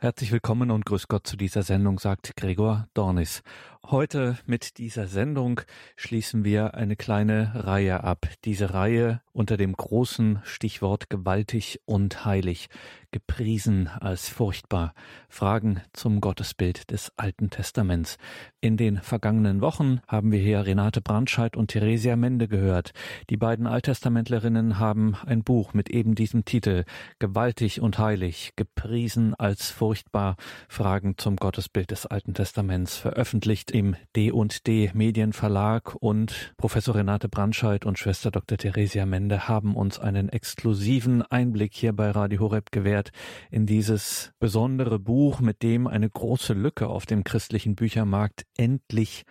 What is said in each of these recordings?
Herzlich willkommen und grüß Gott zu dieser Sendung, sagt Gregor Dornis. Heute mit dieser Sendung schließen wir eine kleine Reihe ab. Diese Reihe unter dem großen Stichwort gewaltig und heilig, gepriesen als furchtbar. Fragen zum Gottesbild des Alten Testaments. In den vergangenen Wochen haben wir hier Renate Brandscheid und Theresia Mende gehört. Die beiden Alttestamentlerinnen haben ein Buch mit eben diesem Titel Gewaltig und heilig, gepriesen als furchtbar. Fragen zum Gottesbild des Alten Testaments veröffentlicht im D&D Medienverlag und Professor Renate Brandscheid und Schwester Dr. Theresia Mende haben uns einen exklusiven Einblick hier bei Radio Horeb gewährt in dieses besondere Buch, mit dem eine große Lücke auf dem christlichen Büchermarkt endlich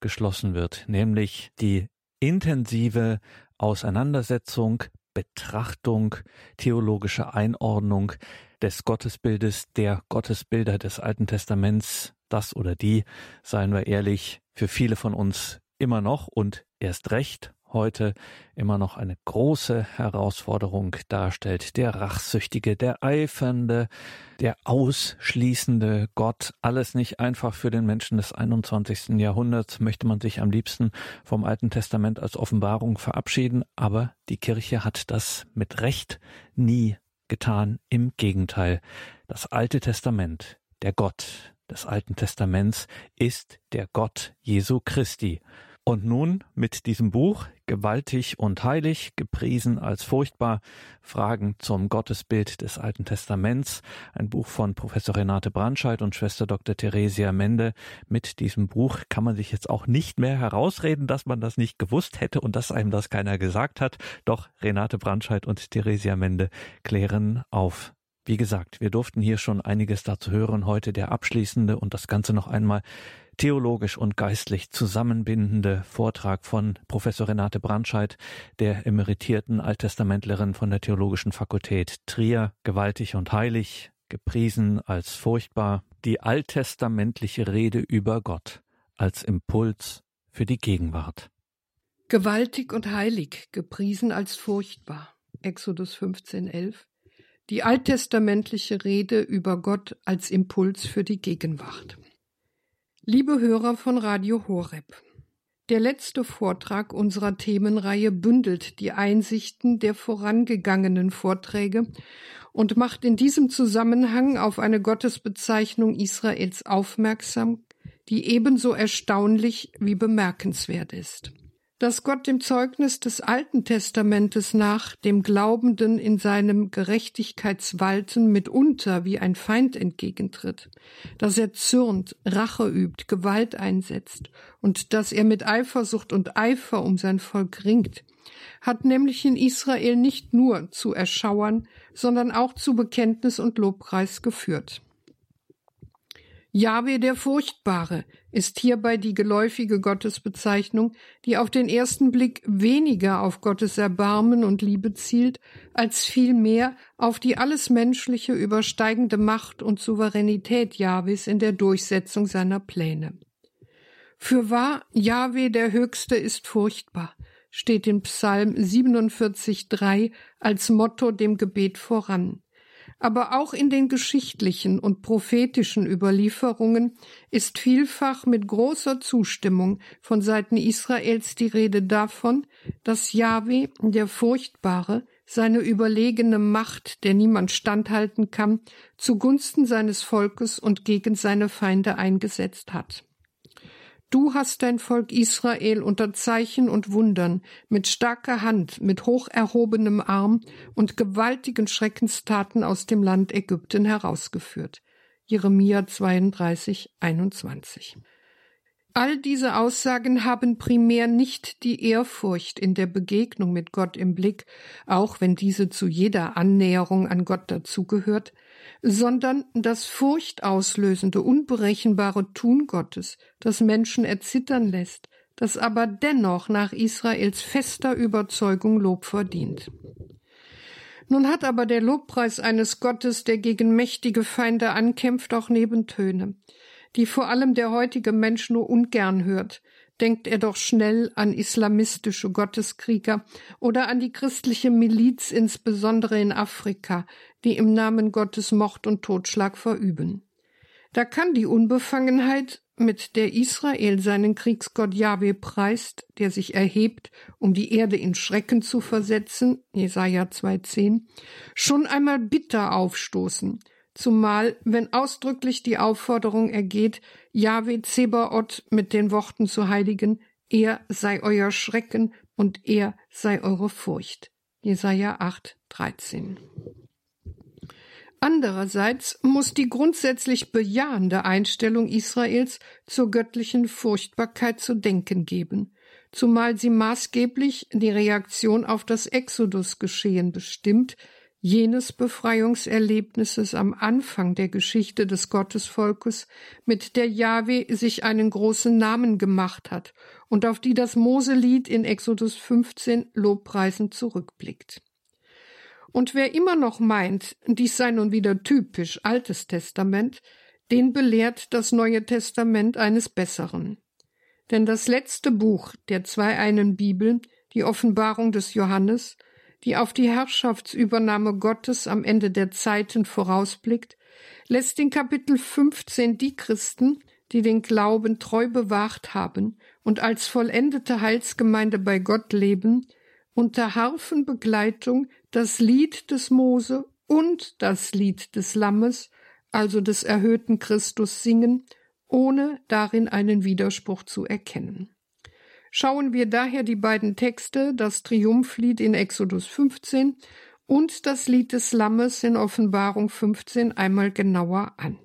geschlossen wird, nämlich die intensive Auseinandersetzung, Betrachtung, theologische Einordnung des Gottesbildes, der Gottesbilder des Alten Testaments. Das oder die, seien wir ehrlich, für viele von uns immer noch und erst recht heute immer noch eine große Herausforderung darstellt. Der rachsüchtige, der eifernde, der ausschließende Gott. Alles nicht einfach für den Menschen des 21. Jahrhunderts. Möchte man sich am liebsten vom Alten Testament als Offenbarung verabschieden. Aber die Kirche hat das mit Recht nie getan. Im Gegenteil. Das Alte Testament, der Gott, des Alten Testaments ist der Gott Jesu Christi. Und nun mit diesem Buch Gewaltig und heilig, gepriesen als furchtbar, Fragen zum Gottesbild des Alten Testaments, ein Buch von Professor Renate Brandscheid und Schwester Dr. Theresia Mende. Mit diesem Buch kann man sich jetzt auch nicht mehr herausreden, dass man das nicht gewusst hätte und dass einem das keiner gesagt hat. Doch Renate Brandscheid und Theresia Mende klären auf. Wie gesagt, wir durften hier schon einiges dazu hören. Heute der abschließende und das Ganze noch einmal theologisch und geistlich zusammenbindende Vortrag von Professor Renate Brandscheid, der emeritierten Alttestamentlerin von der Theologischen Fakultät Trier, gewaltig und heilig, gepriesen als furchtbar, die alttestamentliche Rede über Gott als Impuls für die Gegenwart. Gewaltig und heilig, gepriesen als furchtbar. Exodus 15, 11 die alttestamentliche Rede über Gott als Impuls für die Gegenwart. Liebe Hörer von Radio Horeb, der letzte Vortrag unserer Themenreihe bündelt die Einsichten der vorangegangenen Vorträge und macht in diesem Zusammenhang auf eine Gottesbezeichnung Israels aufmerksam, die ebenso erstaunlich wie bemerkenswert ist dass Gott dem Zeugnis des Alten Testamentes nach dem Glaubenden in seinem Gerechtigkeitswalten mitunter wie ein Feind entgegentritt, dass er zürnt, Rache übt, Gewalt einsetzt und dass er mit Eifersucht und Eifer um sein Volk ringt, hat nämlich in Israel nicht nur zu Erschauern, sondern auch zu Bekenntnis und Lobpreis geführt. Jahwe der Furchtbare ist hierbei die geläufige Gottesbezeichnung, die auf den ersten Blick weniger auf Gottes Erbarmen und Liebe zielt, als vielmehr auf die alles Menschliche übersteigende Macht und Souveränität Jahwes in der Durchsetzung seiner Pläne. Für wahr, Jahwe der Höchste ist furchtbar, steht in Psalm 47,3 als Motto dem Gebet voran. Aber auch in den geschichtlichen und prophetischen Überlieferungen ist vielfach mit großer Zustimmung von Seiten Israels die Rede davon, dass Yahweh, der Furchtbare, seine überlegene Macht, der niemand standhalten kann, zugunsten seines Volkes und gegen seine Feinde eingesetzt hat. Du hast dein Volk Israel unter Zeichen und Wundern, mit starker Hand, mit hoch erhobenem Arm und gewaltigen Schreckenstaten aus dem Land Ägypten herausgeführt. Jeremia 32, 21. All diese Aussagen haben primär nicht die Ehrfurcht in der Begegnung mit Gott im Blick, auch wenn diese zu jeder Annäherung an Gott dazugehört, sondern das furchtauslösende, unberechenbare Tun Gottes, das Menschen erzittern lässt, das aber dennoch nach Israels fester Überzeugung Lob verdient. Nun hat aber der Lobpreis eines Gottes, der gegen mächtige Feinde ankämpft, auch Nebentöne, die vor allem der heutige Mensch nur ungern hört, denkt er doch schnell an islamistische Gotteskrieger oder an die christliche Miliz, insbesondere in Afrika, die im Namen Gottes Mord und Totschlag verüben. Da kann die Unbefangenheit, mit der Israel seinen Kriegsgott Jahwe preist, der sich erhebt, um die Erde in Schrecken zu versetzen, Jesaja 2,10, schon einmal bitter aufstoßen, zumal, wenn ausdrücklich die Aufforderung ergeht, Jahwe Zebaoth mit den Worten zu heiligen, er sei euer Schrecken und er sei eure Furcht. Jesaja 8, 13. Andererseits muss die grundsätzlich bejahende Einstellung Israels zur göttlichen Furchtbarkeit zu denken geben, zumal sie maßgeblich die Reaktion auf das Exodusgeschehen bestimmt, jenes Befreiungserlebnisses am Anfang der Geschichte des Gottesvolkes, mit der Jahwe sich einen großen Namen gemacht hat und auf die das Moselied in Exodus 15 lobpreisend zurückblickt. Und wer immer noch meint, dies sei nun wieder typisch Altes Testament, den belehrt das Neue Testament eines Besseren. Denn das letzte Buch der zweieinen Bibel, die Offenbarung des Johannes, die auf die Herrschaftsübernahme Gottes am Ende der Zeiten vorausblickt, lässt in Kapitel 15 die Christen, die den Glauben treu bewahrt haben und als vollendete Heilsgemeinde bei Gott leben, unter Harfenbegleitung das Lied des Mose und das Lied des Lammes, also des erhöhten Christus, singen, ohne darin einen Widerspruch zu erkennen. Schauen wir daher die beiden Texte, das Triumphlied in Exodus 15 und das Lied des Lammes in Offenbarung 15 einmal genauer an.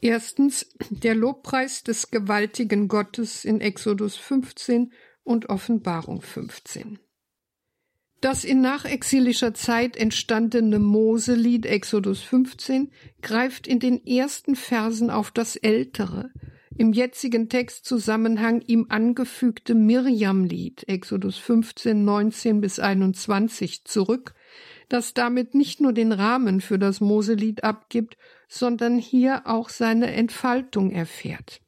Erstens der Lobpreis des gewaltigen Gottes in Exodus 15 und Offenbarung 15. Das in nachexilischer Zeit entstandene Moselied Exodus 15 greift in den ersten Versen auf das ältere, im jetzigen Textzusammenhang ihm angefügte Mirjamlied Exodus 15, 19 bis 21 zurück, das damit nicht nur den Rahmen für das Moselied abgibt, sondern hier auch seine Entfaltung erfährt.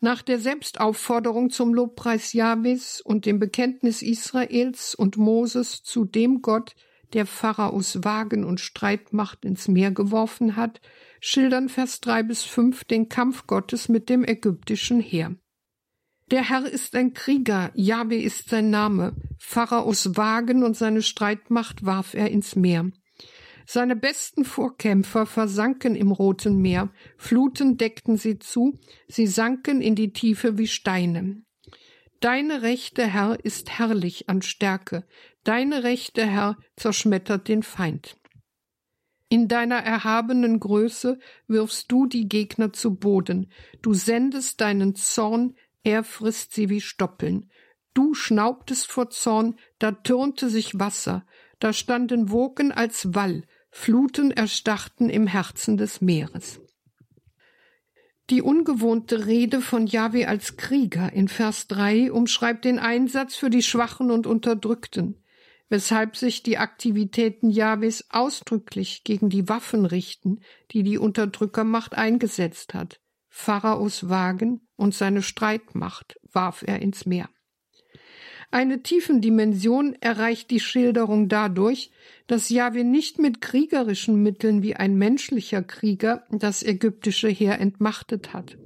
Nach der Selbstaufforderung zum Lobpreis Jahwes und dem Bekenntnis Israels und Moses zu dem Gott, der Pharaos Wagen und Streitmacht ins Meer geworfen hat, schildern Vers drei bis fünf den Kampf Gottes mit dem ägyptischen Heer. Der Herr ist ein Krieger, Jahwe ist sein Name, Pharaos Wagen und seine Streitmacht warf er ins Meer. Seine besten Vorkämpfer versanken im Roten Meer, Fluten deckten sie zu, sie sanken in die Tiefe wie Steine. Deine rechte Herr ist herrlich an Stärke, deine rechte Herr zerschmettert den Feind. In deiner erhabenen Größe wirfst du die Gegner zu Boden, du sendest deinen Zorn, er frisst sie wie Stoppeln. Du schnaubtest vor Zorn, da turnte sich Wasser, da standen Wogen als Wall, Fluten erstarrten im Herzen des Meeres. Die ungewohnte Rede von Jahwe als Krieger in Vers 3 umschreibt den Einsatz für die Schwachen und Unterdrückten, weshalb sich die Aktivitäten Jahwes ausdrücklich gegen die Waffen richten, die die Unterdrückermacht eingesetzt hat. Pharaos Wagen und seine Streitmacht warf er ins Meer. Eine Tiefendimension erreicht die Schilderung dadurch, dass Jahwe nicht mit kriegerischen Mitteln wie ein menschlicher Krieger das ägyptische Heer entmachtet hat.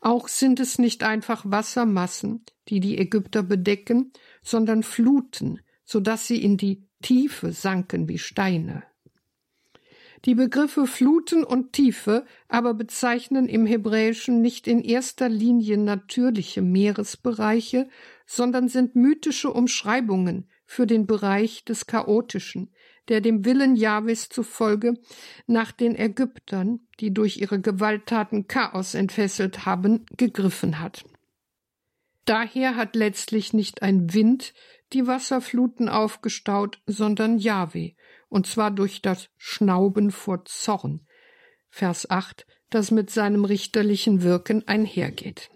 Auch sind es nicht einfach Wassermassen, die die Ägypter bedecken, sondern Fluten, so dass sie in die Tiefe sanken wie Steine. Die Begriffe Fluten und Tiefe aber bezeichnen im Hebräischen nicht in erster Linie natürliche Meeresbereiche, sondern sind mythische Umschreibungen für den Bereich des Chaotischen, der dem Willen Jahwes zufolge nach den Ägyptern, die durch ihre Gewalttaten Chaos entfesselt haben, gegriffen hat. Daher hat letztlich nicht ein Wind die Wasserfluten aufgestaut, sondern Jahwe, und zwar durch das Schnauben vor Zorn. Vers 8, das mit seinem richterlichen Wirken einhergeht.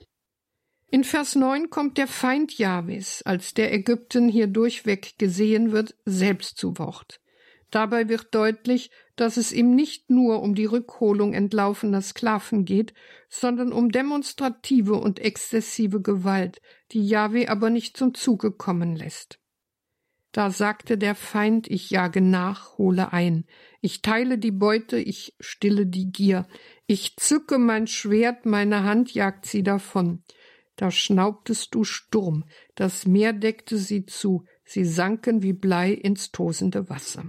In Vers 9 kommt der Feind Jahwes, als der Ägypten hier durchweg gesehen wird, selbst zu Wort. Dabei wird deutlich, dass es ihm nicht nur um die Rückholung entlaufener Sklaven geht, sondern um demonstrative und exzessive Gewalt, die Jahwe aber nicht zum Zuge kommen lässt. Da sagte der Feind, ich jage nach, hole ein, ich teile die Beute, ich stille die Gier, ich zücke mein Schwert, meine Hand jagt sie davon. Da schnaubtest du Sturm, das Meer deckte sie zu, sie sanken wie Blei ins tosende Wasser.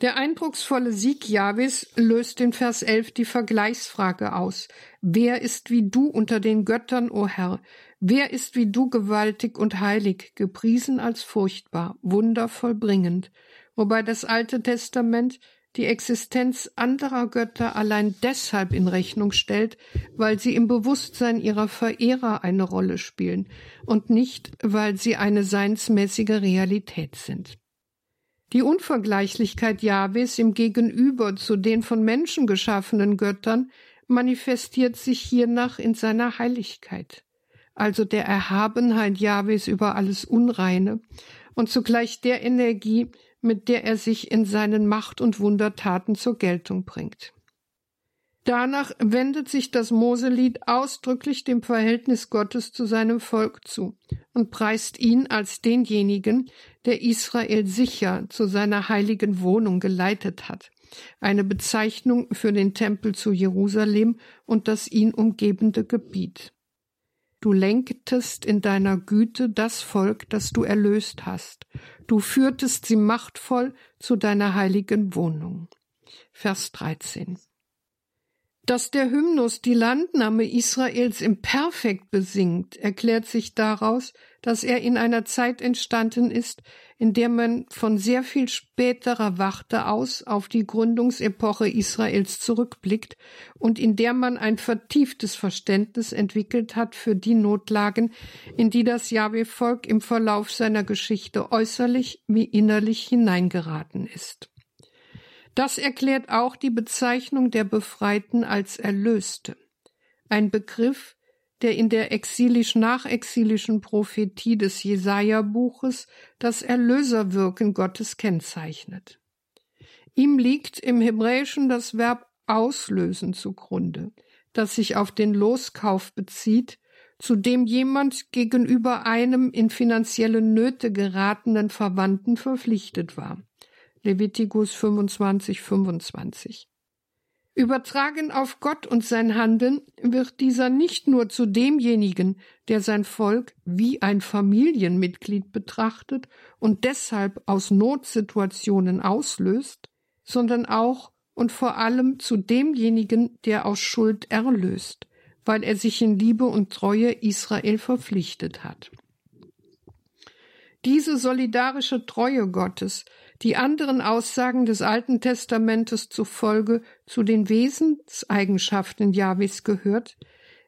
Der eindrucksvolle Sieg Jahwes löst in Vers 11 die Vergleichsfrage aus. Wer ist wie du unter den Göttern, o Herr? Wer ist wie du gewaltig und heilig, gepriesen als furchtbar, wundervollbringend? Wobei das Alte Testament die Existenz anderer Götter allein deshalb in Rechnung stellt, weil sie im Bewusstsein ihrer Verehrer eine Rolle spielen und nicht, weil sie eine seinsmäßige Realität sind. Die Unvergleichlichkeit Jahwes im Gegenüber zu den von Menschen geschaffenen Göttern manifestiert sich hiernach in seiner Heiligkeit, also der Erhabenheit Jahwes über alles Unreine und zugleich der Energie, mit der er sich in seinen Macht- und Wundertaten zur Geltung bringt. Danach wendet sich das Moselied ausdrücklich dem Verhältnis Gottes zu seinem Volk zu und preist ihn als denjenigen, der Israel sicher zu seiner heiligen Wohnung geleitet hat, eine Bezeichnung für den Tempel zu Jerusalem und das ihn umgebende Gebiet. Du lenktest in deiner Güte das Volk, das du erlöst hast. Du führtest sie machtvoll zu deiner heiligen Wohnung. Vers 13. Dass der Hymnus die Landnahme Israels im Perfekt besingt, erklärt sich daraus, dass er in einer Zeit entstanden ist, in der man von sehr viel späterer Warte aus auf die Gründungsepoche Israels zurückblickt und in der man ein vertieftes Verständnis entwickelt hat für die Notlagen, in die das Jahwe-Volk im Verlauf seiner Geschichte äußerlich wie innerlich hineingeraten ist. Das erklärt auch die Bezeichnung der Befreiten als Erlöste, ein Begriff, der in der exilisch-nachexilischen Prophetie des Jesaja-Buches das Erlöserwirken Gottes kennzeichnet. Ihm liegt im Hebräischen das Verb auslösen zugrunde, das sich auf den Loskauf bezieht, zu dem jemand gegenüber einem in finanzielle Nöte geratenen Verwandten verpflichtet war. Levitikus 25, 25. Übertragen auf Gott und sein Handeln wird dieser nicht nur zu demjenigen, der sein Volk wie ein Familienmitglied betrachtet und deshalb aus Notsituationen auslöst, sondern auch und vor allem zu demjenigen, der aus Schuld erlöst, weil er sich in Liebe und Treue Israel verpflichtet hat. Diese solidarische Treue Gottes die anderen Aussagen des Alten Testamentes zufolge zu den Wesenseigenschaften Jahwes gehört,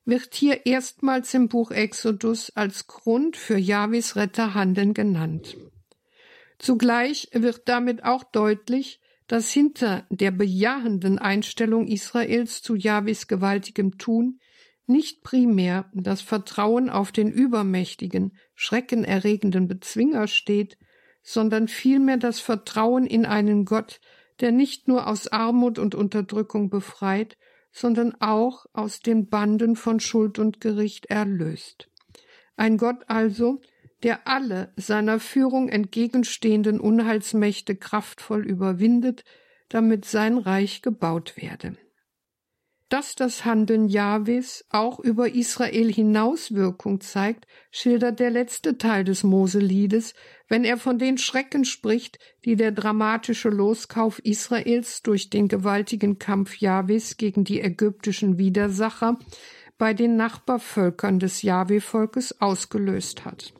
wird hier erstmals im Buch Exodus als Grund für Jahwes Retterhandeln genannt. Zugleich wird damit auch deutlich, dass hinter der bejahenden Einstellung Israels zu Jahwes gewaltigem Tun nicht primär das Vertrauen auf den übermächtigen, schreckenerregenden Bezwinger steht, sondern vielmehr das Vertrauen in einen Gott, der nicht nur aus Armut und Unterdrückung befreit, sondern auch aus den Banden von Schuld und Gericht erlöst. Ein Gott also, der alle seiner Führung entgegenstehenden Unheilsmächte kraftvoll überwindet, damit sein Reich gebaut werde. Dass das Handeln Jahwes auch über Israel hinaus Wirkung zeigt, schildert der letzte Teil des Moseliedes, wenn er von den Schrecken spricht, die der dramatische Loskauf Israels durch den gewaltigen Kampf Jahwes gegen die ägyptischen Widersacher bei den Nachbarvölkern des Jahwe-Volkes ausgelöst hat.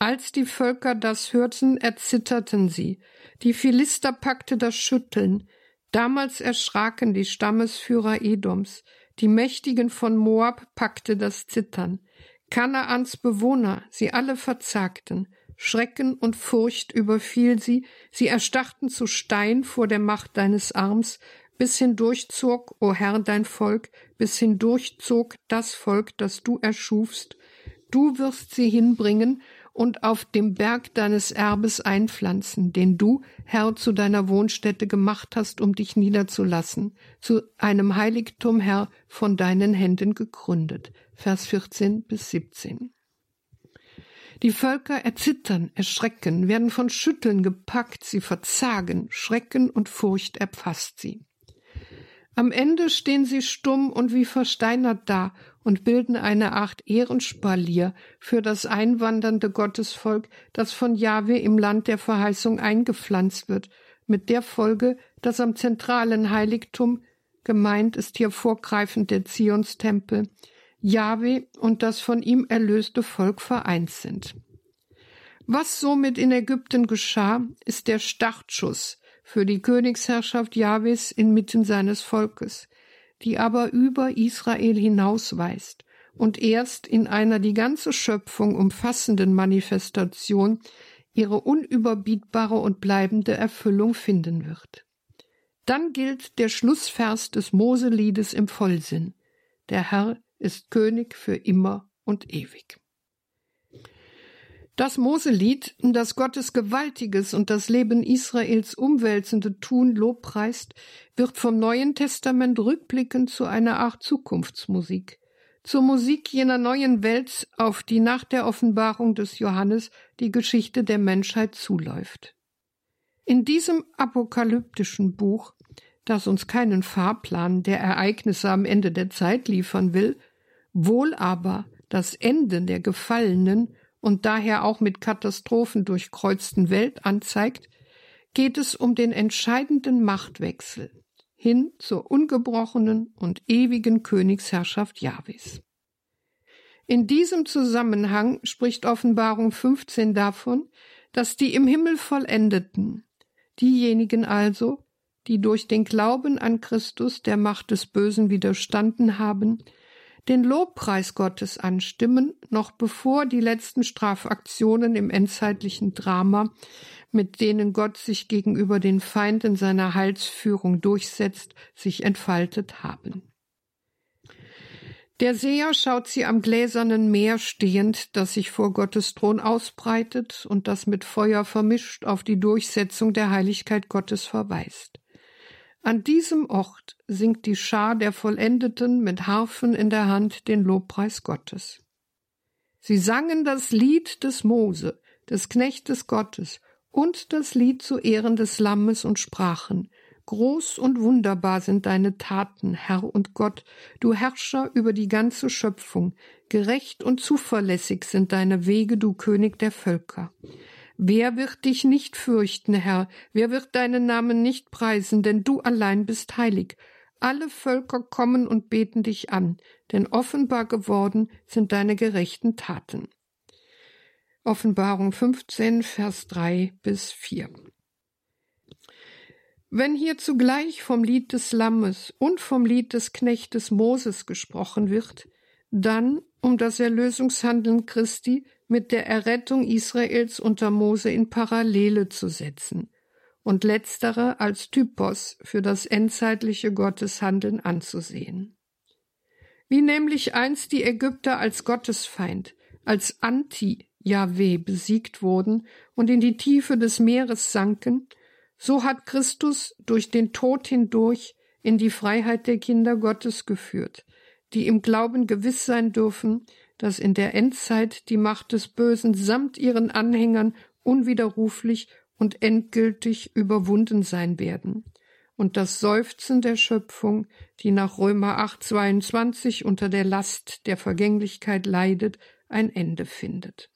Als die Völker das hörten, erzitterten sie. Die Philister packte das Schütteln. Damals erschraken die Stammesführer Edoms, die Mächtigen von Moab packte das Zittern. Kanaans Bewohner, sie alle verzagten. Schrecken und Furcht überfiel sie, sie erstarrten zu Stein vor der Macht deines Arms, bis hindurchzog, o Herr, dein Volk, bis hindurchzog das Volk, das du erschufst. Du wirst sie hinbringen und auf dem Berg deines Erbes einpflanzen, den du, Herr, zu deiner Wohnstätte gemacht hast, um dich niederzulassen, zu einem Heiligtum, Herr, von deinen Händen gegründet. Vers 14 bis 17. Die Völker erzittern, erschrecken, werden von Schütteln gepackt, sie verzagen, Schrecken und Furcht erfasst sie. Am Ende stehen sie stumm und wie versteinert da und bilden eine Art Ehrenspalier für das einwandernde Gottesvolk, das von Jahwe im Land der Verheißung eingepflanzt wird, mit der Folge, dass am zentralen Heiligtum, gemeint ist hier vorgreifend der Zionstempel, Jahwe und das von ihm erlöste Volk vereint sind. Was somit in Ägypten geschah, ist der Startschuss für die Königsherrschaft Jahwes inmitten seines Volkes, die aber über Israel hinausweist und erst in einer die ganze Schöpfung umfassenden Manifestation ihre unüberbietbare und bleibende Erfüllung finden wird. Dann gilt der Schlussvers des Moseliedes im Vollsinn. Der Herr ist König für immer und ewig. Das Moselied, das Gottes gewaltiges und das Leben Israels umwälzende Tun lobpreist, wird vom Neuen Testament rückblickend zu einer Art Zukunftsmusik, zur Musik jener neuen Welt, auf die nach der Offenbarung des Johannes die Geschichte der Menschheit zuläuft. In diesem apokalyptischen Buch, das uns keinen Fahrplan der Ereignisse am Ende der Zeit liefern will, wohl aber das Ende der gefallenen und daher auch mit Katastrophen durchkreuzten Welt anzeigt, geht es um den entscheidenden Machtwechsel hin zur ungebrochenen und ewigen Königsherrschaft Jahwes. In diesem Zusammenhang spricht Offenbarung 15 davon, dass die im Himmel vollendeten, diejenigen also, die durch den Glauben an Christus der Macht des Bösen widerstanden haben, den Lobpreis Gottes anstimmen, noch bevor die letzten Strafaktionen im endzeitlichen Drama, mit denen Gott sich gegenüber den Feinden seiner Heilsführung durchsetzt, sich entfaltet haben. Der Seher schaut sie am gläsernen Meer stehend, das sich vor Gottes Thron ausbreitet und das mit Feuer vermischt auf die Durchsetzung der Heiligkeit Gottes verweist. An diesem Ort singt die Schar der Vollendeten mit Harfen in der Hand den Lobpreis Gottes. Sie sangen das Lied des Mose, des Knechtes Gottes, und das Lied zu Ehren des Lammes und sprachen, Groß und wunderbar sind deine Taten, Herr und Gott, du Herrscher über die ganze Schöpfung, gerecht und zuverlässig sind deine Wege, du König der Völker. Wer wird dich nicht fürchten, Herr? Wer wird deinen Namen nicht preisen? Denn du allein bist heilig. Alle Völker kommen und beten dich an, denn offenbar geworden sind deine gerechten Taten. Offenbarung 15, Vers 3 bis 4. Wenn hier zugleich vom Lied des Lammes und vom Lied des Knechtes Moses gesprochen wird, dann um das Erlösungshandeln Christi mit der Errettung Israels unter Mose in Parallele zu setzen und letztere als Typos für das endzeitliche Gotteshandeln anzusehen. Wie nämlich einst die Ägypter als Gottesfeind, als Anti-Jahweh besiegt wurden und in die Tiefe des Meeres sanken, so hat Christus durch den Tod hindurch in die Freiheit der Kinder Gottes geführt, die im Glauben gewiss sein dürfen, dass in der Endzeit die Macht des Bösen samt ihren Anhängern unwiderruflich und endgültig überwunden sein werden und das Seufzen der Schöpfung, die nach Römer 8,22 unter der Last der Vergänglichkeit leidet, ein Ende findet.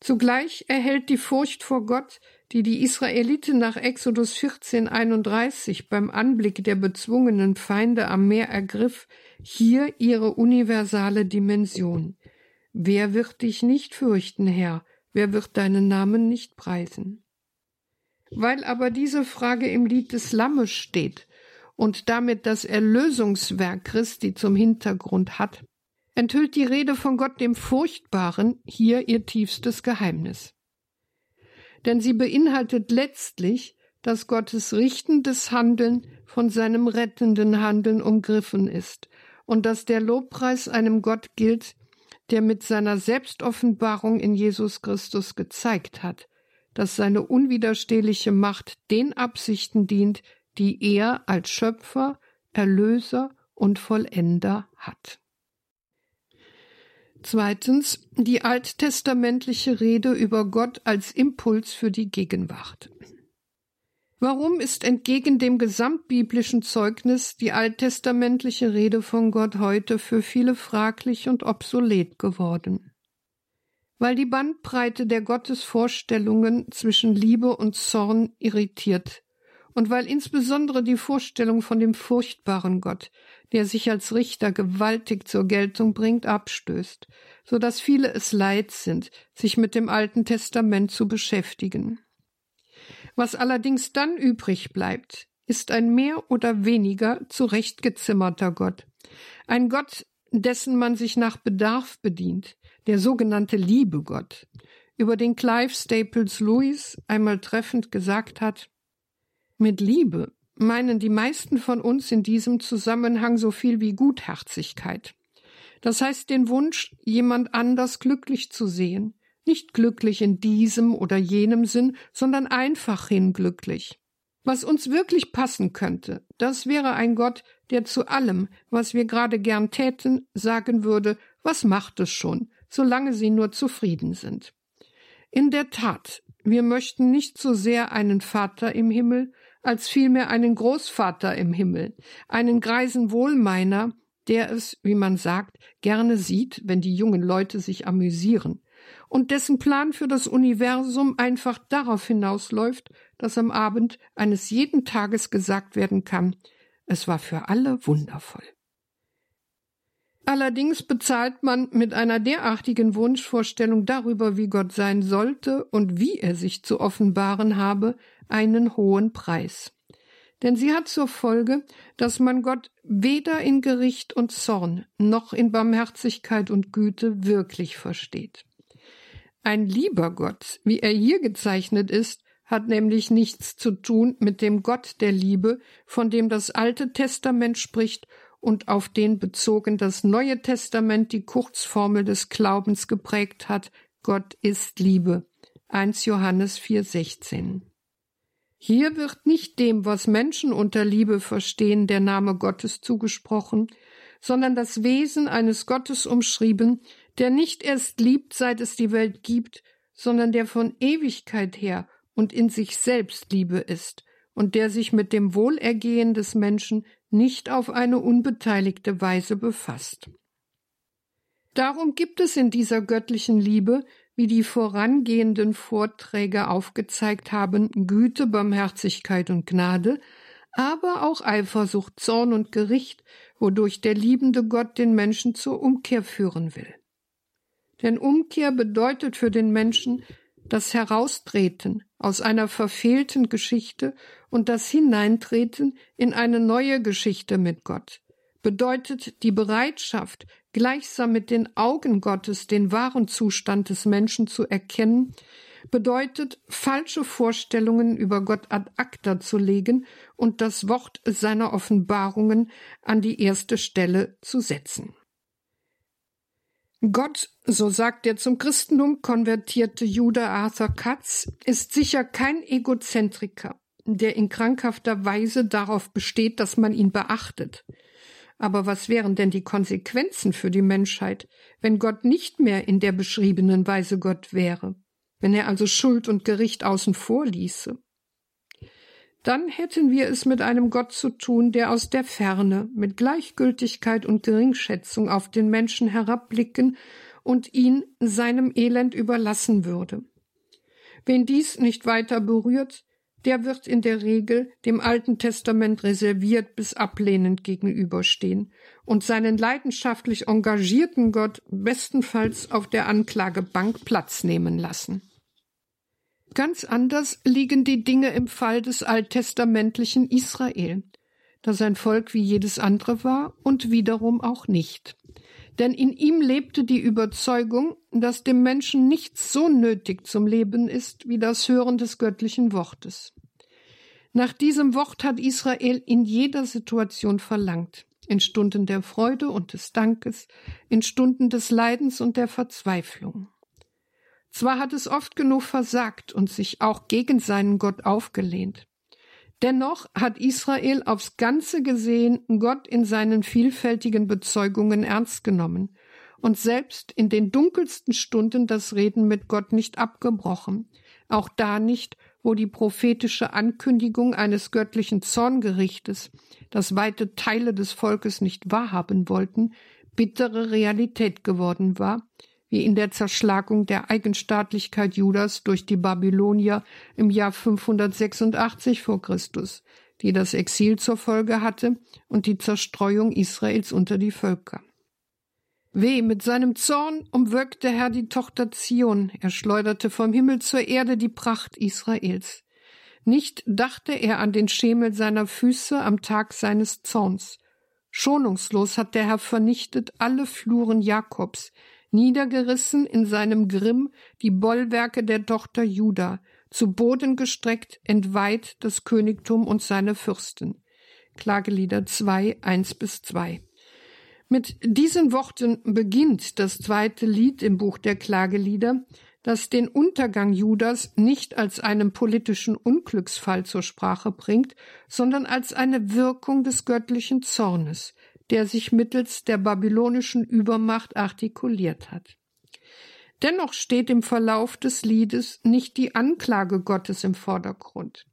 Zugleich erhält die Furcht vor Gott, die die Israeliten nach Exodus 14,31 beim Anblick der bezwungenen Feinde am Meer ergriff, hier ihre universale Dimension. Wer wird dich nicht fürchten, Herr? Wer wird deinen Namen nicht preisen? Weil aber diese Frage im Lied des Lammes steht und damit das Erlösungswerk Christi zum Hintergrund hat, enthüllt die Rede von Gott dem Furchtbaren hier ihr tiefstes Geheimnis. Denn sie beinhaltet letztlich, dass Gottes richtendes Handeln von seinem rettenden Handeln umgriffen ist und dass der Lobpreis einem Gott gilt, der mit seiner Selbstoffenbarung in Jesus Christus gezeigt hat, dass seine unwiderstehliche Macht den Absichten dient, die er als Schöpfer, Erlöser und Vollender hat. Zweitens die alttestamentliche Rede über Gott als Impuls für die Gegenwart. Warum ist entgegen dem gesamtbiblischen Zeugnis die alttestamentliche Rede von Gott heute für viele fraglich und obsolet geworden? Weil die Bandbreite der Gottesvorstellungen zwischen Liebe und Zorn irritiert und weil insbesondere die Vorstellung von dem furchtbaren Gott, der sich als Richter gewaltig zur Geltung bringt, abstößt, so dass viele es leid sind, sich mit dem Alten Testament zu beschäftigen. Was allerdings dann übrig bleibt, ist ein mehr oder weniger zurechtgezimmerter Gott. Ein Gott, dessen man sich nach Bedarf bedient, der sogenannte Liebegott, über den Clive Staples Lewis einmal treffend gesagt hat, mit Liebe meinen die meisten von uns in diesem Zusammenhang so viel wie Gutherzigkeit. Das heißt den Wunsch, jemand anders glücklich zu sehen, nicht glücklich in diesem oder jenem Sinn, sondern einfach hin glücklich. Was uns wirklich passen könnte, das wäre ein Gott, der zu allem, was wir gerade gern täten, sagen würde, was macht es schon, solange Sie nur zufrieden sind. In der Tat, wir möchten nicht so sehr einen Vater im Himmel, als vielmehr einen Großvater im Himmel, einen greisen Wohlmeiner, der es, wie man sagt, gerne sieht, wenn die jungen Leute sich amüsieren, und dessen Plan für das Universum einfach darauf hinausläuft, dass am Abend eines jeden Tages gesagt werden kann, es war für alle wundervoll. Allerdings bezahlt man mit einer derartigen Wunschvorstellung darüber, wie Gott sein sollte und wie er sich zu offenbaren habe, einen hohen Preis. Denn sie hat zur Folge, dass man Gott weder in Gericht und Zorn noch in Barmherzigkeit und Güte wirklich versteht. Ein lieber Gott, wie er hier gezeichnet ist, hat nämlich nichts zu tun mit dem Gott der Liebe, von dem das Alte Testament spricht und auf den bezogen das Neue Testament die Kurzformel des Glaubens geprägt hat, Gott ist Liebe. 1 Johannes 4,16. Hier wird nicht dem, was Menschen unter Liebe verstehen, der Name Gottes zugesprochen, sondern das Wesen eines Gottes umschrieben, der nicht erst liebt, seit es die Welt gibt, sondern der von Ewigkeit her und in sich selbst Liebe ist und der sich mit dem Wohlergehen des Menschen nicht auf eine unbeteiligte Weise befasst. Darum gibt es in dieser göttlichen Liebe, wie die vorangehenden Vorträge aufgezeigt haben, Güte, Barmherzigkeit und Gnade, aber auch Eifersucht, Zorn und Gericht, wodurch der liebende Gott den Menschen zur Umkehr führen will. Denn Umkehr bedeutet für den Menschen das Heraustreten aus einer verfehlten Geschichte und das Hineintreten in eine neue Geschichte mit Gott, bedeutet die Bereitschaft, gleichsam mit den Augen Gottes den wahren Zustand des Menschen zu erkennen, bedeutet falsche Vorstellungen über Gott ad acta zu legen und das Wort seiner Offenbarungen an die erste Stelle zu setzen. Gott, so sagt der zum Christentum konvertierte Jude Arthur Katz, ist sicher kein Egozentriker, der in krankhafter Weise darauf besteht, dass man ihn beachtet. Aber was wären denn die Konsequenzen für die Menschheit, wenn Gott nicht mehr in der beschriebenen Weise Gott wäre, wenn er also Schuld und Gericht außen vor ließe? dann hätten wir es mit einem Gott zu tun, der aus der Ferne mit Gleichgültigkeit und Geringschätzung auf den Menschen herabblicken und ihn seinem Elend überlassen würde. Wen dies nicht weiter berührt, der wird in der Regel dem Alten Testament reserviert bis ablehnend gegenüberstehen und seinen leidenschaftlich engagierten Gott bestenfalls auf der Anklagebank Platz nehmen lassen. Ganz anders liegen die Dinge im Fall des alttestamentlichen Israel, das ein Volk wie jedes andere war und wiederum auch nicht. Denn in ihm lebte die Überzeugung, dass dem Menschen nichts so nötig zum Leben ist wie das Hören des göttlichen Wortes. Nach diesem Wort hat Israel in jeder Situation verlangt. in Stunden der Freude und des Dankes, in Stunden des Leidens und der Verzweiflung. Zwar hat es oft genug versagt und sich auch gegen seinen Gott aufgelehnt. Dennoch hat Israel aufs Ganze gesehen Gott in seinen vielfältigen Bezeugungen ernst genommen und selbst in den dunkelsten Stunden das Reden mit Gott nicht abgebrochen, auch da nicht, wo die prophetische Ankündigung eines göttlichen Zorngerichtes, das weite Teile des Volkes nicht wahrhaben wollten, bittere Realität geworden war, wie in der Zerschlagung der Eigenstaatlichkeit Judas durch die Babylonier im Jahr 586 vor Christus, die das Exil zur Folge hatte und die Zerstreuung Israels unter die Völker. Weh, mit seinem Zorn umwirkt Herr die Tochter Zion, er schleuderte vom Himmel zur Erde die Pracht Israels. Nicht dachte er an den Schemel seiner Füße am Tag seines Zorns. Schonungslos hat der Herr vernichtet alle Fluren Jakobs, niedergerissen in seinem Grimm die Bollwerke der Tochter Juda, zu Boden gestreckt, entweiht das Königtum und seine Fürsten. Klagelieder 2, 1 bis 2. Mit diesen Worten beginnt das zweite Lied im Buch der Klagelieder, das den Untergang Judas nicht als einen politischen Unglücksfall zur Sprache bringt, sondern als eine Wirkung des göttlichen Zornes, der sich mittels der babylonischen Übermacht artikuliert hat. Dennoch steht im Verlauf des Liedes nicht die Anklage Gottes im Vordergrund.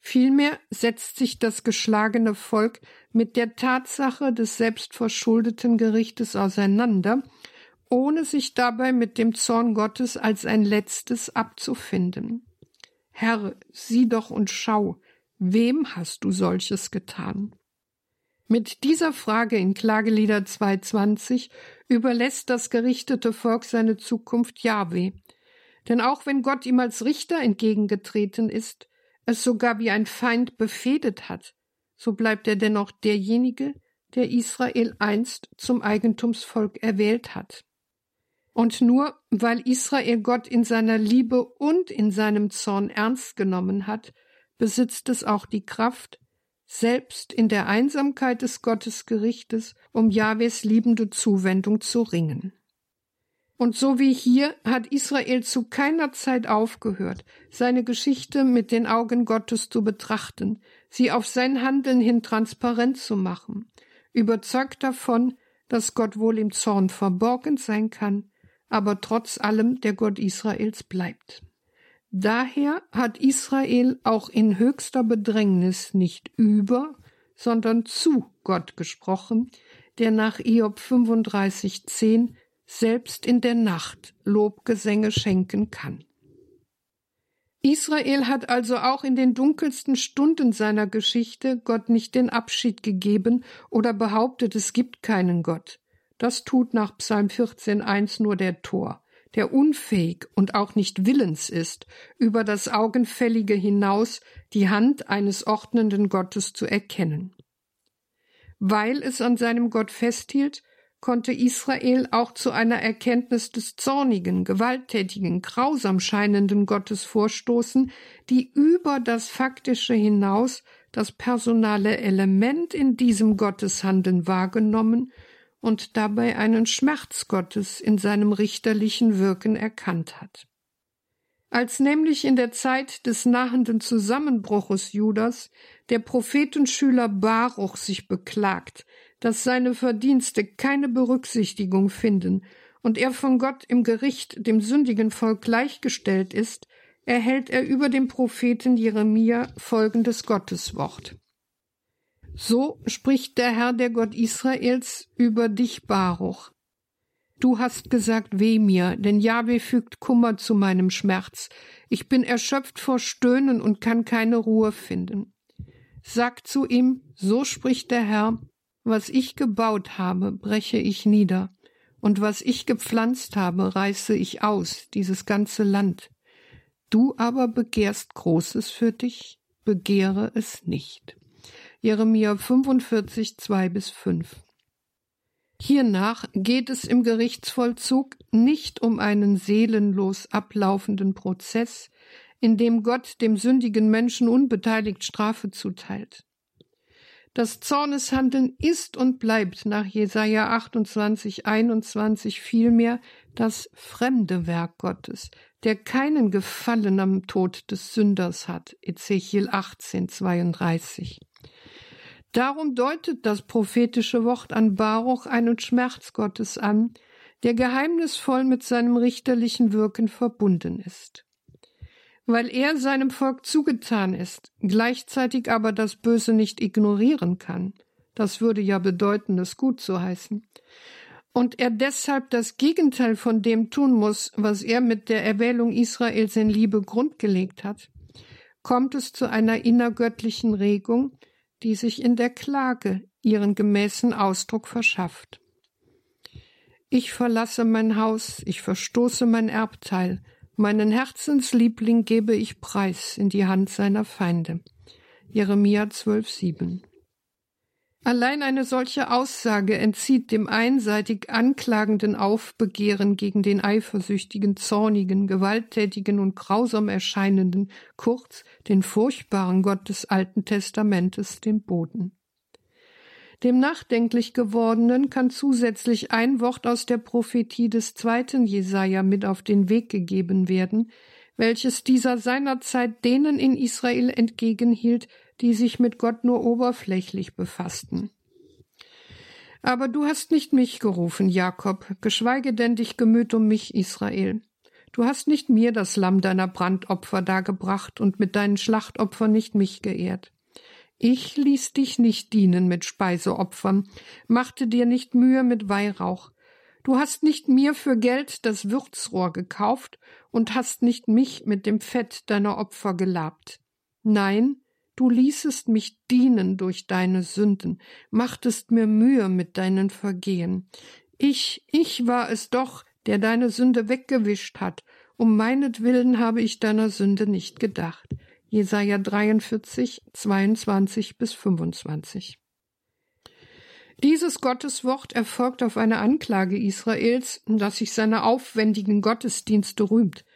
Vielmehr setzt sich das geschlagene Volk mit der Tatsache des selbstverschuldeten Gerichtes auseinander, ohne sich dabei mit dem Zorn Gottes als ein letztes abzufinden. Herr, sieh doch und schau, wem hast du solches getan? Mit dieser Frage in Klagelieder 220 überlässt das gerichtete Volk seine Zukunft Jahwe. Denn auch wenn Gott ihm als Richter entgegengetreten ist, es sogar wie ein Feind befehdet hat, so bleibt er dennoch derjenige, der Israel einst zum Eigentumsvolk erwählt hat. Und nur weil Israel Gott in seiner Liebe und in seinem Zorn ernst genommen hat, besitzt es auch die Kraft, selbst in der Einsamkeit des Gottesgerichtes um Jahwes liebende Zuwendung zu ringen. Und so wie hier hat Israel zu keiner Zeit aufgehört, seine Geschichte mit den Augen Gottes zu betrachten, sie auf sein Handeln hin transparent zu machen, überzeugt davon, dass Gott wohl im Zorn verborgen sein kann, aber trotz allem der Gott Israels bleibt. Daher hat Israel auch in höchster Bedrängnis nicht über, sondern zu Gott gesprochen, der nach Iob 35,10 selbst in der Nacht Lobgesänge schenken kann. Israel hat also auch in den dunkelsten Stunden seiner Geschichte Gott nicht den Abschied gegeben oder behauptet, es gibt keinen Gott. Das tut nach Psalm 14,1 nur der Tor der unfähig und auch nicht willens ist, über das Augenfällige hinaus die Hand eines ordnenden Gottes zu erkennen. Weil es an seinem Gott festhielt, konnte Israel auch zu einer Erkenntnis des zornigen, gewalttätigen, grausam scheinenden Gottes vorstoßen, die über das Faktische hinaus das personale Element in diesem Gotteshandeln wahrgenommen und dabei einen Schmerz Gottes in seinem richterlichen Wirken erkannt hat. Als nämlich in der Zeit des nahenden Zusammenbruches Judas der Prophetenschüler Baruch sich beklagt, dass seine Verdienste keine Berücksichtigung finden und er von Gott im Gericht dem sündigen Volk gleichgestellt ist, erhält er über dem Propheten Jeremia folgendes Gotteswort. So spricht der Herr, der Gott Israels, über dich, Baruch. Du hast gesagt, weh mir, denn Jahwe fügt Kummer zu meinem Schmerz. Ich bin erschöpft vor Stöhnen und kann keine Ruhe finden. Sag zu ihm, so spricht der Herr, was ich gebaut habe, breche ich nieder, und was ich gepflanzt habe, reiße ich aus, dieses ganze Land. Du aber begehrst Großes für dich, begehre es nicht. Jeremia 45, 2 bis 5. Hiernach geht es im Gerichtsvollzug nicht um einen seelenlos ablaufenden Prozess, in dem Gott dem sündigen Menschen unbeteiligt Strafe zuteilt. Das Zorneshandeln ist und bleibt nach Jesaja 28, 21 vielmehr das fremde Werk Gottes, der keinen Gefallen am Tod des Sünders hat. Ezechiel 18, 32. Darum deutet das prophetische Wort an Baruch einen Schmerz Gottes an, der geheimnisvoll mit seinem richterlichen Wirken verbunden ist. Weil er seinem Volk zugetan ist, gleichzeitig aber das Böse nicht ignorieren kann, das würde ja bedeuten, es gut zu heißen, und er deshalb das Gegenteil von dem tun muss, was er mit der Erwählung Israels in Liebe grundgelegt hat, kommt es zu einer innergöttlichen Regung, die sich in der Klage ihren gemäßen Ausdruck verschafft. Ich verlasse mein Haus, ich verstoße mein Erbteil, meinen Herzensliebling gebe ich preis in die Hand seiner Feinde. Jeremia 12,7 Allein eine solche Aussage entzieht dem einseitig anklagenden Aufbegehren gegen den eifersüchtigen, zornigen, gewalttätigen und grausam erscheinenden, kurz den furchtbaren Gott des Alten Testamentes den Boden. Dem nachdenklich gewordenen kann zusätzlich ein Wort aus der Prophetie des zweiten Jesaja mit auf den Weg gegeben werden, welches dieser seinerzeit denen in Israel entgegenhielt, die sich mit Gott nur oberflächlich befassten. Aber du hast nicht mich gerufen, Jakob, geschweige denn dich gemüht um mich, Israel. Du hast nicht mir das Lamm deiner Brandopfer dargebracht und mit deinen Schlachtopfern nicht mich geehrt. Ich ließ dich nicht dienen mit Speiseopfern, machte dir nicht Mühe mit Weihrauch. Du hast nicht mir für Geld das Würzrohr gekauft und hast nicht mich mit dem Fett deiner Opfer gelabt. Nein, Du ließest mich dienen durch deine Sünden, machtest mir Mühe mit deinen Vergehen. Ich, ich war es doch, der deine Sünde weggewischt hat. Um meinetwillen habe ich deiner Sünde nicht gedacht. Jesaja 43, 22 bis 25. Dieses Gotteswort erfolgt auf eine Anklage Israels, dass sich seine aufwendigen Gottesdienste rühmt,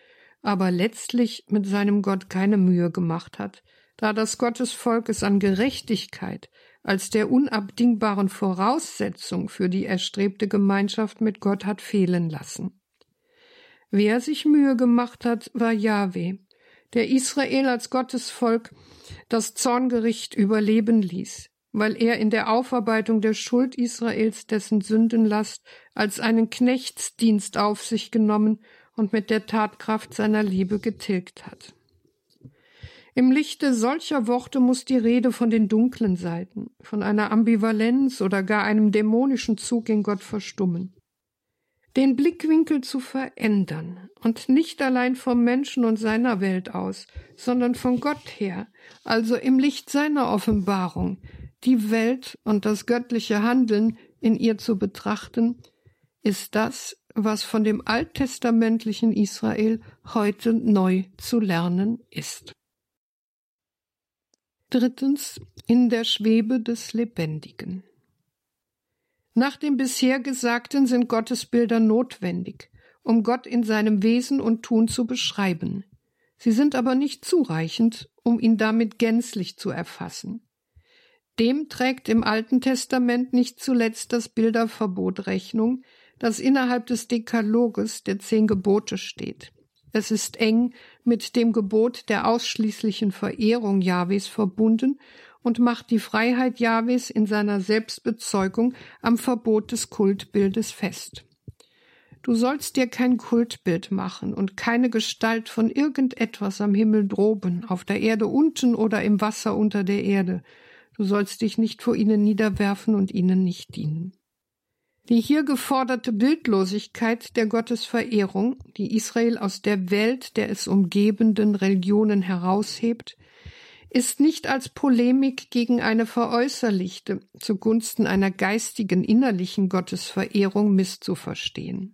aber letztlich mit seinem Gott keine Mühe gemacht hat da das Gottesvolk es an Gerechtigkeit als der unabdingbaren Voraussetzung für die erstrebte Gemeinschaft mit Gott hat fehlen lassen. Wer sich Mühe gemacht hat, war Jahwe, der Israel als Gottesvolk das Zorngericht überleben ließ, weil er in der Aufarbeitung der Schuld Israels dessen Sündenlast als einen Knechtsdienst auf sich genommen und mit der Tatkraft seiner Liebe getilgt hat. Im Lichte solcher Worte muss die Rede von den dunklen Seiten, von einer Ambivalenz oder gar einem dämonischen Zug in Gott verstummen. Den Blickwinkel zu verändern und nicht allein vom Menschen und seiner Welt aus, sondern von Gott her, also im Licht seiner Offenbarung, die Welt und das göttliche Handeln in ihr zu betrachten, ist das, was von dem alttestamentlichen Israel heute neu zu lernen ist. Drittens in der Schwebe des Lebendigen. Nach dem bisher Gesagten sind Gottesbilder notwendig, um Gott in seinem Wesen und Tun zu beschreiben. Sie sind aber nicht zureichend, um ihn damit gänzlich zu erfassen. Dem trägt im Alten Testament nicht zuletzt das Bilderverbot Rechnung, das innerhalb des Dekaloges der zehn Gebote steht. Es ist eng mit dem Gebot der ausschließlichen Verehrung Jahwes verbunden und macht die Freiheit Jahwes in seiner Selbstbezeugung am Verbot des Kultbildes fest. Du sollst dir kein Kultbild machen und keine Gestalt von irgendetwas am Himmel droben, auf der Erde unten oder im Wasser unter der Erde. Du sollst dich nicht vor ihnen niederwerfen und ihnen nicht dienen. Die hier geforderte Bildlosigkeit der Gottesverehrung, die Israel aus der Welt der es umgebenden Religionen heraushebt, ist nicht als Polemik gegen eine veräußerlichte, zugunsten einer geistigen innerlichen Gottesverehrung misszuverstehen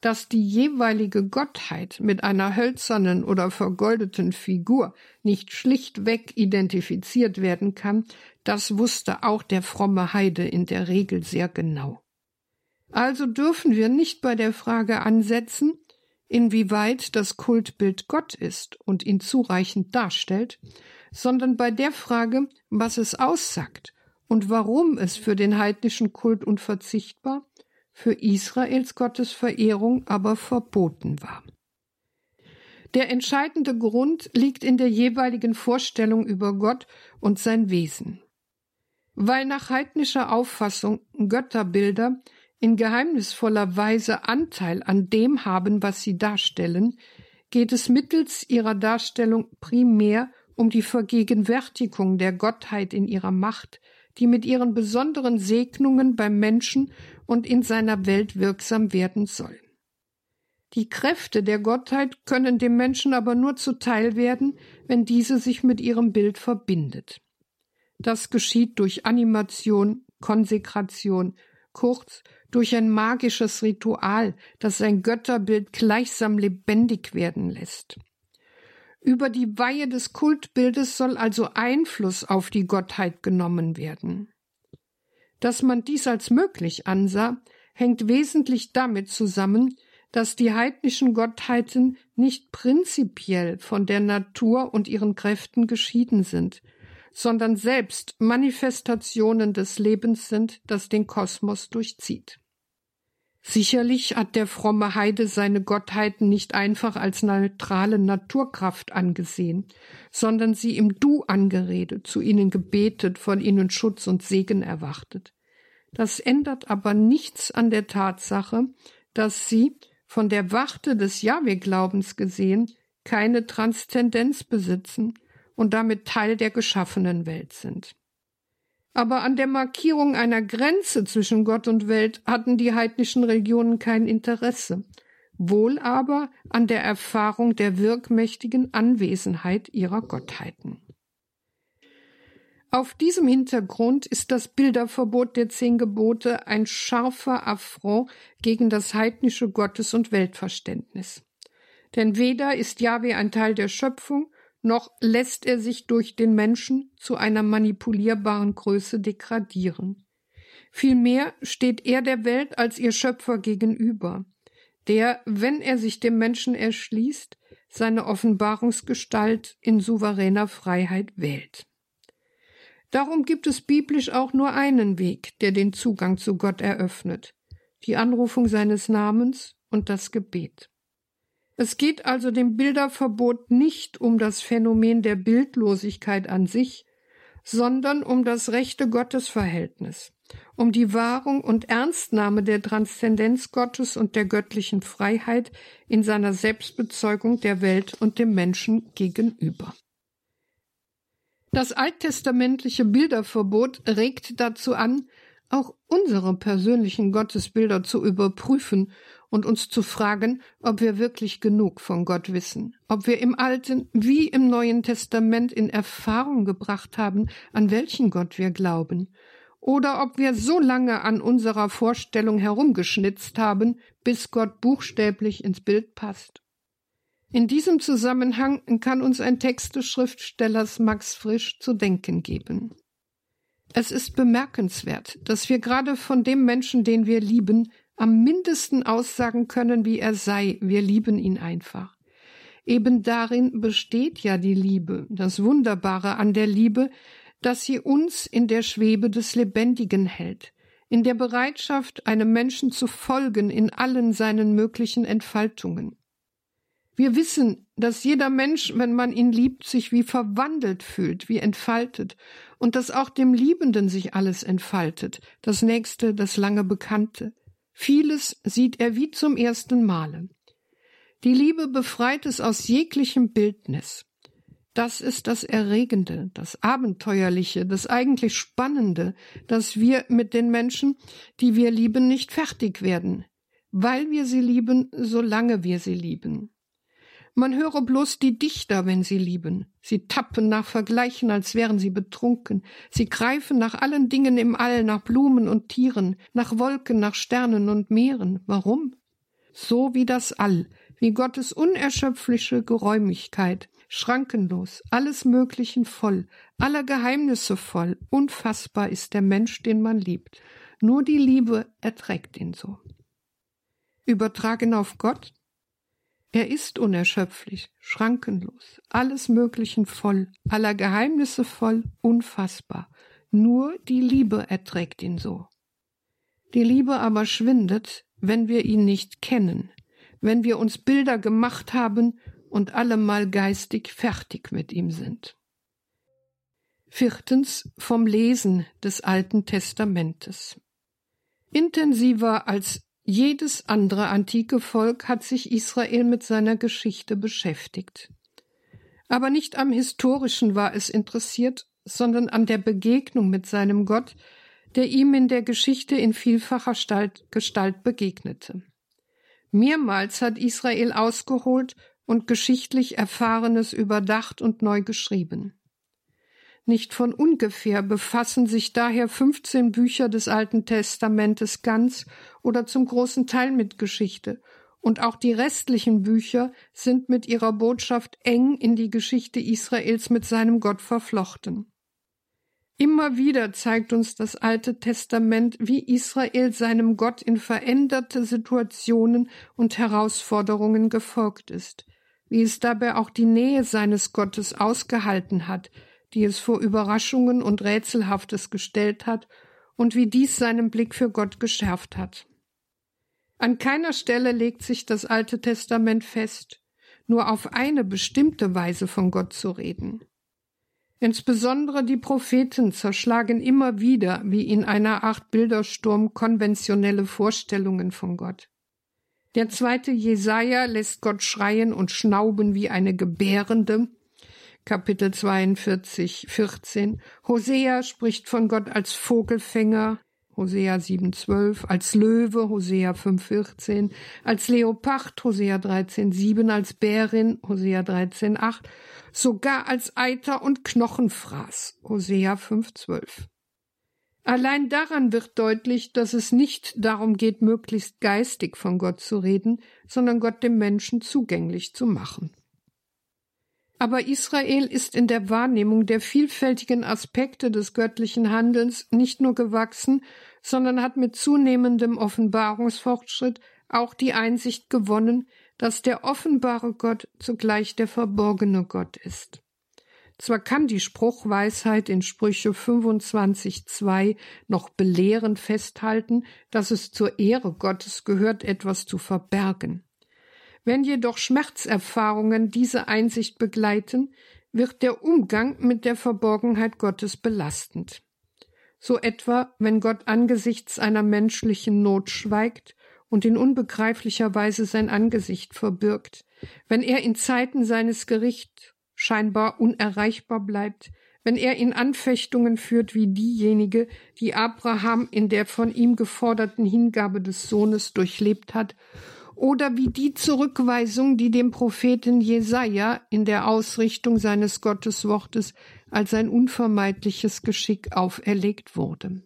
dass die jeweilige Gottheit mit einer hölzernen oder vergoldeten Figur nicht schlichtweg identifiziert werden kann, das wusste auch der fromme Heide in der Regel sehr genau. Also dürfen wir nicht bei der Frage ansetzen, inwieweit das Kultbild Gott ist und ihn zureichend darstellt, sondern bei der Frage, was es aussagt und warum es für den heidnischen Kult unverzichtbar, für Israels Gottesverehrung aber verboten war. Der entscheidende Grund liegt in der jeweiligen Vorstellung über Gott und sein Wesen. Weil nach heidnischer Auffassung Götterbilder in geheimnisvoller Weise Anteil an dem haben, was sie darstellen, geht es mittels ihrer Darstellung primär um die Vergegenwärtigung der Gottheit in ihrer Macht, die mit ihren besonderen Segnungen beim Menschen und in seiner Welt wirksam werden soll. Die Kräfte der Gottheit können dem Menschen aber nur zuteil werden, wenn diese sich mit ihrem Bild verbindet. Das geschieht durch Animation, Konsekration, kurz durch ein magisches Ritual, das sein Götterbild gleichsam lebendig werden lässt. Über die Weihe des Kultbildes soll also Einfluss auf die Gottheit genommen werden. Dass man dies als möglich ansah, hängt wesentlich damit zusammen, dass die heidnischen Gottheiten nicht prinzipiell von der Natur und ihren Kräften geschieden sind, sondern selbst Manifestationen des Lebens sind, das den Kosmos durchzieht. Sicherlich hat der fromme Heide seine Gottheiten nicht einfach als neutrale Naturkraft angesehen, sondern sie im Du angeredet, zu ihnen gebetet, von ihnen Schutz und Segen erwartet. Das ändert aber nichts an der Tatsache, dass sie, von der Warte des Jahwe-Glaubens gesehen, keine Transzendenz besitzen und damit Teil der geschaffenen Welt sind. Aber an der Markierung einer Grenze zwischen Gott und Welt hatten die heidnischen Religionen kein Interesse, wohl aber an der Erfahrung der wirkmächtigen Anwesenheit ihrer Gottheiten. Auf diesem Hintergrund ist das Bilderverbot der zehn Gebote ein scharfer Affront gegen das heidnische Gottes- und Weltverständnis. Denn weder ist Jahwe ein Teil der Schöpfung, noch lässt er sich durch den Menschen zu einer manipulierbaren Größe degradieren. Vielmehr steht er der Welt als ihr Schöpfer gegenüber, der, wenn er sich dem Menschen erschließt, seine Offenbarungsgestalt in souveräner Freiheit wählt. Darum gibt es biblisch auch nur einen Weg, der den Zugang zu Gott eröffnet, die Anrufung seines Namens und das Gebet. Es geht also dem Bilderverbot nicht um das Phänomen der Bildlosigkeit an sich, sondern um das rechte Gottesverhältnis, um die Wahrung und Ernstnahme der Transzendenz Gottes und der göttlichen Freiheit in seiner Selbstbezeugung der Welt und dem Menschen gegenüber. Das alttestamentliche Bilderverbot regt dazu an, auch unsere persönlichen Gottesbilder zu überprüfen und uns zu fragen, ob wir wirklich genug von Gott wissen, ob wir im Alten wie im Neuen Testament in Erfahrung gebracht haben, an welchen Gott wir glauben, oder ob wir so lange an unserer Vorstellung herumgeschnitzt haben, bis Gott buchstäblich ins Bild passt. In diesem Zusammenhang kann uns ein Text des Schriftstellers Max Frisch zu denken geben. Es ist bemerkenswert, dass wir gerade von dem Menschen, den wir lieben, am mindesten aussagen können, wie er sei. Wir lieben ihn einfach. Eben darin besteht ja die Liebe, das Wunderbare an der Liebe, dass sie uns in der Schwebe des Lebendigen hält, in der Bereitschaft, einem Menschen zu folgen in allen seinen möglichen Entfaltungen. Wir wissen, dass jeder Mensch, wenn man ihn liebt, sich wie verwandelt fühlt, wie entfaltet, und dass auch dem Liebenden sich alles entfaltet, das Nächste, das lange Bekannte. Vieles sieht er wie zum ersten Male. Die Liebe befreit es aus jeglichem Bildnis. Das ist das Erregende, das Abenteuerliche, das eigentlich Spannende, dass wir mit den Menschen, die wir lieben, nicht fertig werden, weil wir sie lieben, solange wir sie lieben. Man höre bloß die Dichter, wenn sie lieben. Sie tappen nach Vergleichen, als wären sie betrunken. Sie greifen nach allen Dingen im All, nach Blumen und Tieren, nach Wolken, nach Sternen und Meeren. Warum? So wie das All, wie Gottes unerschöpfliche Geräumigkeit, schrankenlos, alles Möglichen voll, aller Geheimnisse voll, unfassbar ist der Mensch, den man liebt. Nur die Liebe erträgt ihn so. Übertragen auf Gott, Er ist unerschöpflich, schrankenlos, alles Möglichen voll, aller Geheimnisse voll, unfassbar. Nur die Liebe erträgt ihn so. Die Liebe aber schwindet, wenn wir ihn nicht kennen, wenn wir uns Bilder gemacht haben und allemal geistig fertig mit ihm sind. Viertens vom Lesen des Alten Testamentes. Intensiver als jedes andere antike Volk hat sich Israel mit seiner Geschichte beschäftigt. Aber nicht am Historischen war es interessiert, sondern an der Begegnung mit seinem Gott, der ihm in der Geschichte in vielfacher Gestalt begegnete. Mehrmals hat Israel ausgeholt und geschichtlich Erfahrenes überdacht und neu geschrieben. Nicht von ungefähr befassen sich daher 15 Bücher des Alten Testamentes ganz oder zum großen Teil mit Geschichte, und auch die restlichen Bücher sind mit ihrer Botschaft eng in die Geschichte Israels mit seinem Gott verflochten. Immer wieder zeigt uns das Alte Testament, wie Israel seinem Gott in veränderte Situationen und Herausforderungen gefolgt ist, wie es dabei auch die Nähe seines Gottes ausgehalten hat, die es vor Überraschungen und Rätselhaftes gestellt hat und wie dies seinen Blick für Gott geschärft hat. An keiner Stelle legt sich das Alte Testament fest, nur auf eine bestimmte Weise von Gott zu reden. Insbesondere die Propheten zerschlagen immer wieder, wie in einer Art Bildersturm, konventionelle Vorstellungen von Gott. Der zweite Jesaja lässt Gott schreien und schnauben wie eine Gebärende, Kapitel 42, 14. Hosea spricht von Gott als Vogelfänger, Hosea 7, 12, als Löwe, Hosea 5, 14, als Leopard, Hosea 13, 7, als Bärin, Hosea 13, 8, sogar als Eiter und Knochenfraß, Hosea 5, 12. Allein daran wird deutlich, dass es nicht darum geht, möglichst geistig von Gott zu reden, sondern Gott dem Menschen zugänglich zu machen. Aber Israel ist in der Wahrnehmung der vielfältigen Aspekte des göttlichen Handelns nicht nur gewachsen, sondern hat mit zunehmendem Offenbarungsfortschritt auch die Einsicht gewonnen, dass der offenbare Gott zugleich der verborgene Gott ist. Zwar kann die Spruchweisheit in Sprüche 25.2 noch belehrend festhalten, dass es zur Ehre Gottes gehört, etwas zu verbergen. Wenn jedoch Schmerzerfahrungen diese Einsicht begleiten, wird der Umgang mit der Verborgenheit Gottes belastend. So etwa, wenn Gott angesichts einer menschlichen Not schweigt und in unbegreiflicher Weise sein Angesicht verbirgt, wenn er in Zeiten seines Gerichts scheinbar unerreichbar bleibt, wenn er in Anfechtungen führt wie diejenige, die Abraham in der von ihm geforderten Hingabe des Sohnes durchlebt hat oder wie die Zurückweisung, die dem Propheten Jesaja in der Ausrichtung seines Gotteswortes als ein unvermeidliches Geschick auferlegt wurde.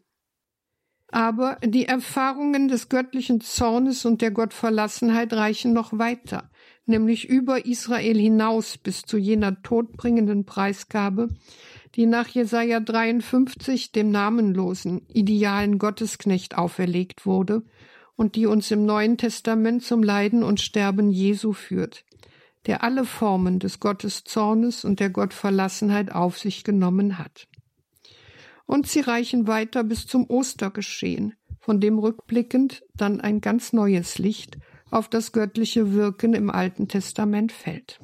Aber die Erfahrungen des göttlichen Zornes und der Gottverlassenheit reichen noch weiter, nämlich über Israel hinaus bis zu jener todbringenden Preisgabe, die nach Jesaja 53 dem namenlosen, idealen Gottesknecht auferlegt wurde und die uns im Neuen Testament zum Leiden und Sterben Jesu führt, der alle Formen des Gotteszornes und der Gottverlassenheit auf sich genommen hat. Und sie reichen weiter bis zum Ostergeschehen, von dem rückblickend dann ein ganz neues Licht auf das göttliche Wirken im Alten Testament fällt.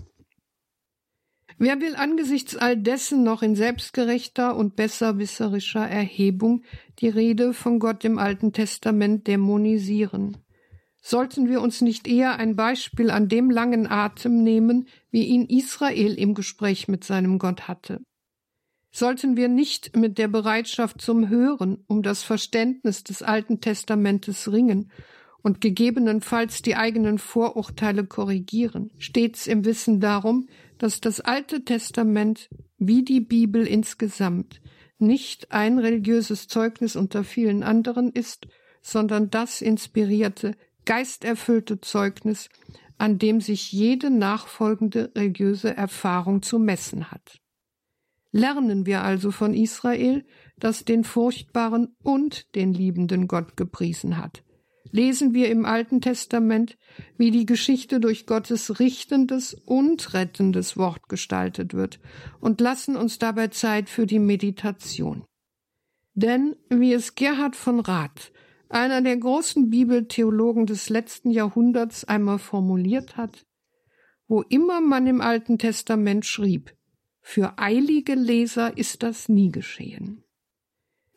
Wer will angesichts all dessen noch in selbstgerechter und besserwisserischer Erhebung die Rede von Gott im Alten Testament dämonisieren? Sollten wir uns nicht eher ein Beispiel an dem langen Atem nehmen, wie ihn Israel im Gespräch mit seinem Gott hatte? Sollten wir nicht mit der Bereitschaft zum Hören um das Verständnis des Alten Testamentes ringen und gegebenenfalls die eigenen Vorurteile korrigieren, stets im Wissen darum, dass das Alte Testament wie die Bibel insgesamt nicht ein religiöses Zeugnis unter vielen anderen ist, sondern das inspirierte, geisterfüllte Zeugnis, an dem sich jede nachfolgende religiöse Erfahrung zu messen hat. Lernen wir also von Israel, das den furchtbaren und den liebenden Gott gepriesen hat. Lesen wir im Alten Testament, wie die Geschichte durch Gottes richtendes und rettendes Wort gestaltet wird und lassen uns dabei Zeit für die Meditation. Denn, wie es Gerhard von Rath, einer der großen Bibeltheologen des letzten Jahrhunderts, einmal formuliert hat, wo immer man im Alten Testament schrieb, für eilige Leser ist das nie geschehen.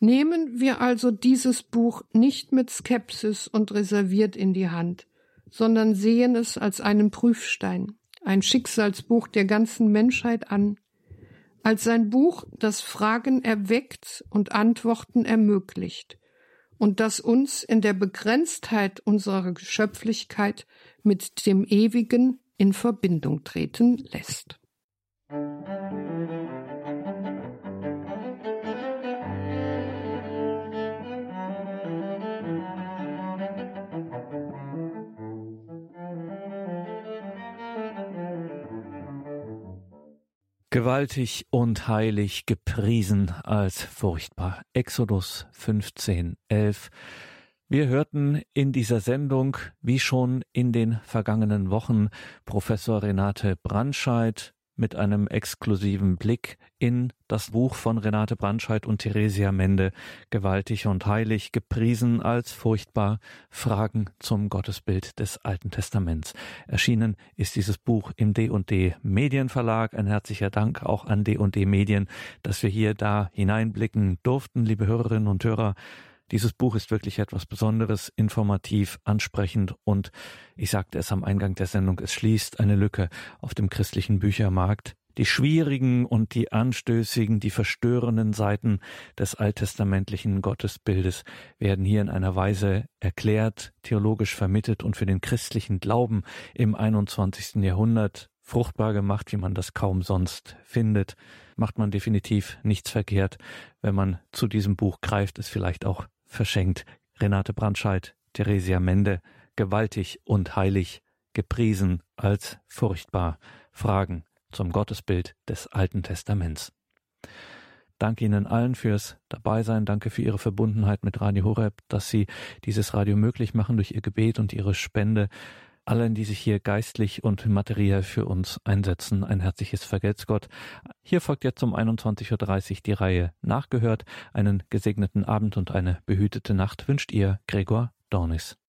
Nehmen wir also dieses Buch nicht mit Skepsis und reserviert in die Hand, sondern sehen es als einen Prüfstein, ein Schicksalsbuch der ganzen Menschheit an, als ein Buch, das Fragen erweckt und Antworten ermöglicht und das uns in der Begrenztheit unserer Geschöpflichkeit mit dem Ewigen in Verbindung treten lässt. Gewaltig und heilig gepriesen als furchtbar. Exodus 15, 11. Wir hörten in dieser Sendung, wie schon in den vergangenen Wochen, Professor Renate Brandscheid mit einem exklusiven Blick in das Buch von Renate Brandscheid und Theresia Mende, gewaltig und heilig, gepriesen als furchtbar Fragen zum Gottesbild des Alten Testaments. Erschienen ist dieses Buch im D&D Medienverlag. Ein herzlicher Dank auch an D&D Medien, dass wir hier da hineinblicken durften, liebe Hörerinnen und Hörer. Dieses Buch ist wirklich etwas Besonderes, informativ, ansprechend und ich sagte es am Eingang der Sendung, es schließt eine Lücke auf dem christlichen Büchermarkt. Die schwierigen und die anstößigen, die verstörenden Seiten des alttestamentlichen Gottesbildes werden hier in einer Weise erklärt, theologisch vermittelt und für den christlichen Glauben im 21. Jahrhundert fruchtbar gemacht, wie man das kaum sonst findet, macht man definitiv nichts verkehrt, wenn man zu diesem Buch greift, es vielleicht auch verschenkt. Renate Brandscheid, Theresia Mende, gewaltig und heilig, gepriesen als furchtbar. Fragen zum Gottesbild des Alten Testaments. Danke Ihnen allen fürs Dabeisein. Danke für Ihre Verbundenheit mit Radio Horeb, dass Sie dieses Radio möglich machen durch Ihr Gebet und Ihre Spende allen, die sich hier geistlich und materiell für uns einsetzen, ein herzliches Vergelt's Gott. Hier folgt jetzt um 21.30 Uhr die Reihe Nachgehört. Einen gesegneten Abend und eine behütete Nacht wünscht ihr Gregor Dornis.